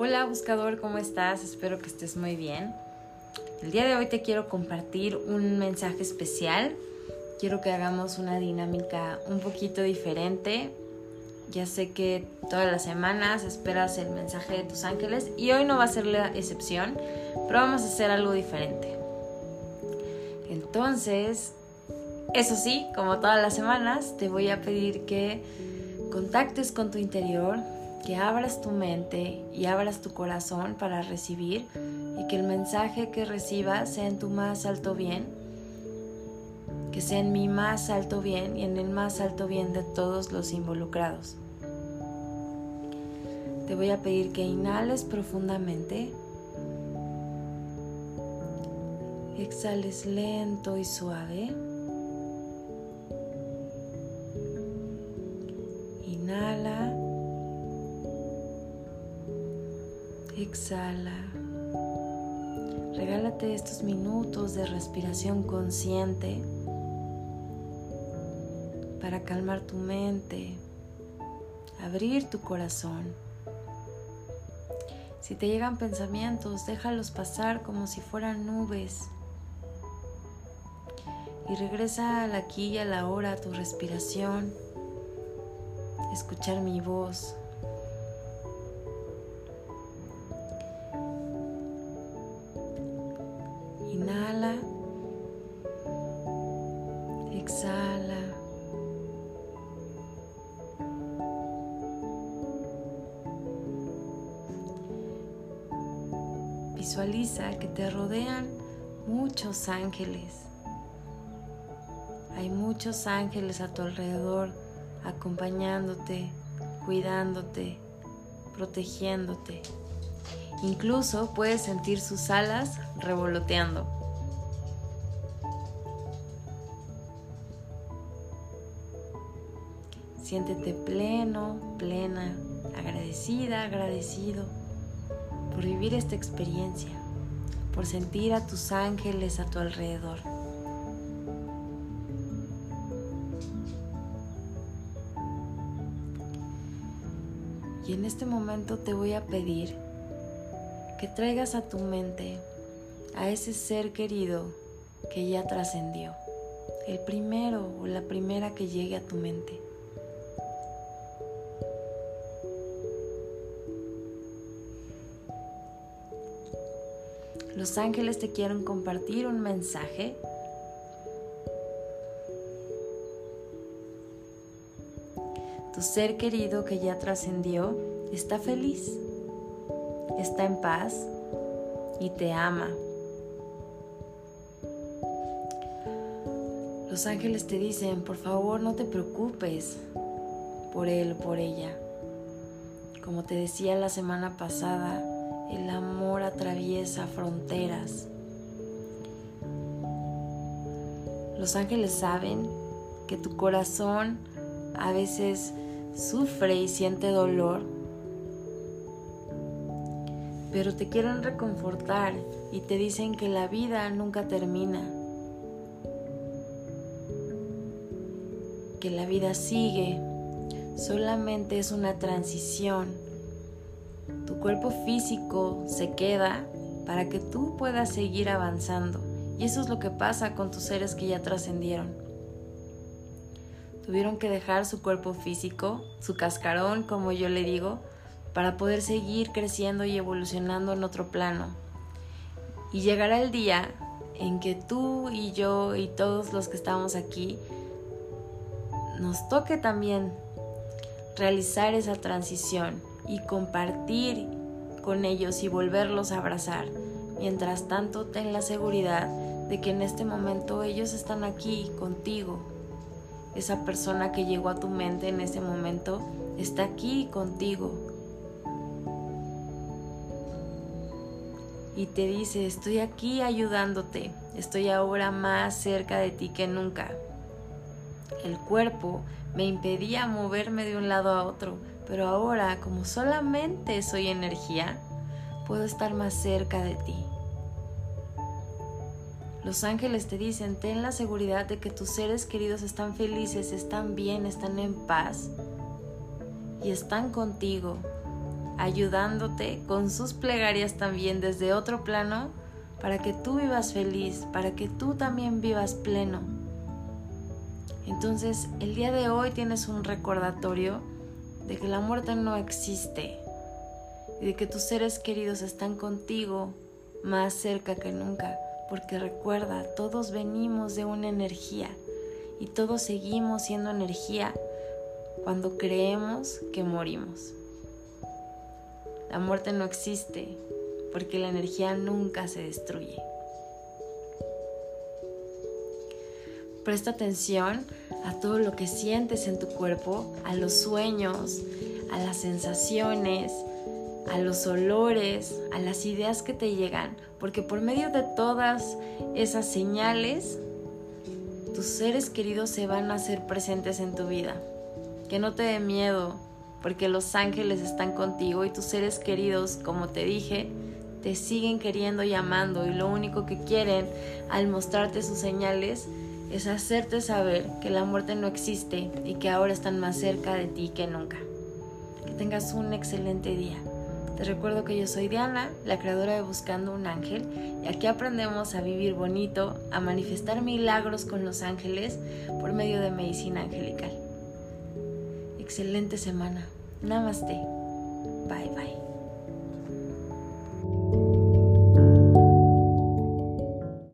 Hola buscador, ¿cómo estás? Espero que estés muy bien. El día de hoy te quiero compartir un mensaje especial. Quiero que hagamos una dinámica un poquito diferente. Ya sé que todas las semanas esperas el mensaje de tus ángeles y hoy no va a ser la excepción, pero vamos a hacer algo diferente. Entonces, eso sí, como todas las semanas, te voy a pedir que contactes con tu interior, que abras tu mente y abras tu corazón para recibir y que el mensaje que recibas sea en tu más alto bien, que sea en mi más alto bien y en el más alto bien de todos los involucrados. Te voy a pedir que inhales profundamente, exhales lento y suave. Inhala. Exhala. Regálate estos minutos de respiración consciente para calmar tu mente, abrir tu corazón. Si te llegan pensamientos, déjalos pasar como si fueran nubes. Y regresa al aquí y a la hora a tu respiración, escuchar mi voz, Inhala. Exhala. Visualiza que te rodean muchos ángeles. Hay muchos ángeles a tu alrededor acompañándote, cuidándote, protegiéndote. Incluso puedes sentir sus alas revoloteando. Siéntete pleno, plena, agradecida, agradecido por vivir esta experiencia, por sentir a tus ángeles a tu alrededor. Y en este momento te voy a pedir que traigas a tu mente a ese ser querido que ya trascendió, el primero o la primera que llegue a tu mente. Los ángeles te quieren compartir un mensaje Tu ser querido que ya trascendió está feliz está en paz y te ama. Los ángeles te dicen, por favor no te preocupes por él o por ella. Como te decía la semana pasada, el amor atraviesa fronteras. Los ángeles saben que tu corazón a veces sufre y siente dolor pero te quieren reconfortar y te dicen que la vida nunca termina, que la vida sigue, solamente es una transición. Tu cuerpo físico se queda para que tú puedas seguir avanzando y eso es lo que pasa con tus seres que ya trascendieron. Tuvieron que dejar su cuerpo físico, su cascarón, como yo le digo, para poder seguir creciendo y evolucionando en otro plano. Y llegará el día en que tú y yo y todos los que estamos aquí nos toque también realizar esa transición y compartir con ellos y volverlos a abrazar. Mientras tanto, ten la seguridad de que en este momento ellos están aquí contigo. Esa persona que llegó a tu mente en ese momento está aquí contigo y te dice, estoy aquí ayudándote, estoy ahora más cerca de ti que nunca. El cuerpo me impedía moverme de un lado a otro, pero ahora, como solamente soy energía, puedo estar más cerca de ti. Los ángeles te dicen, ten la seguridad de que tus seres queridos están felices, están bien, están en paz y están contigo ayudándote con sus plegarias también desde otro plano para que tú vivas feliz, para que tú también vivas pleno. Entonces, el día de hoy tienes un recordatorio de que la muerte no existe y de que tus seres queridos están contigo más cerca que nunca, porque recuerda, todos venimos de una energía y todos seguimos siendo energía cuando creemos que morimos. La muerte no existe porque la energía nunca se destruye. Presta atención a todo lo que sientes en tu cuerpo, a los sueños, a las sensaciones, a los olores, a las ideas que te llegan, porque por medio de todas esas señales, tus seres queridos se van a hacer presentes en tu vida. Que no te dé miedo, porque los ángeles están contigo y tus seres queridos, como te dije, te siguen queriendo y amando y lo único que quieren al mostrarte sus señales es hacerte saber que la muerte no existe y que ahora están más cerca de ti que nunca. Que tengas un excelente día. Te recuerdo que yo soy Diana, la creadora de Buscando un Ángel, y aquí aprendemos a vivir bonito, a manifestar milagros con los ángeles por medio de medicina angelical. Excelente semana. Namaste. Bye bye.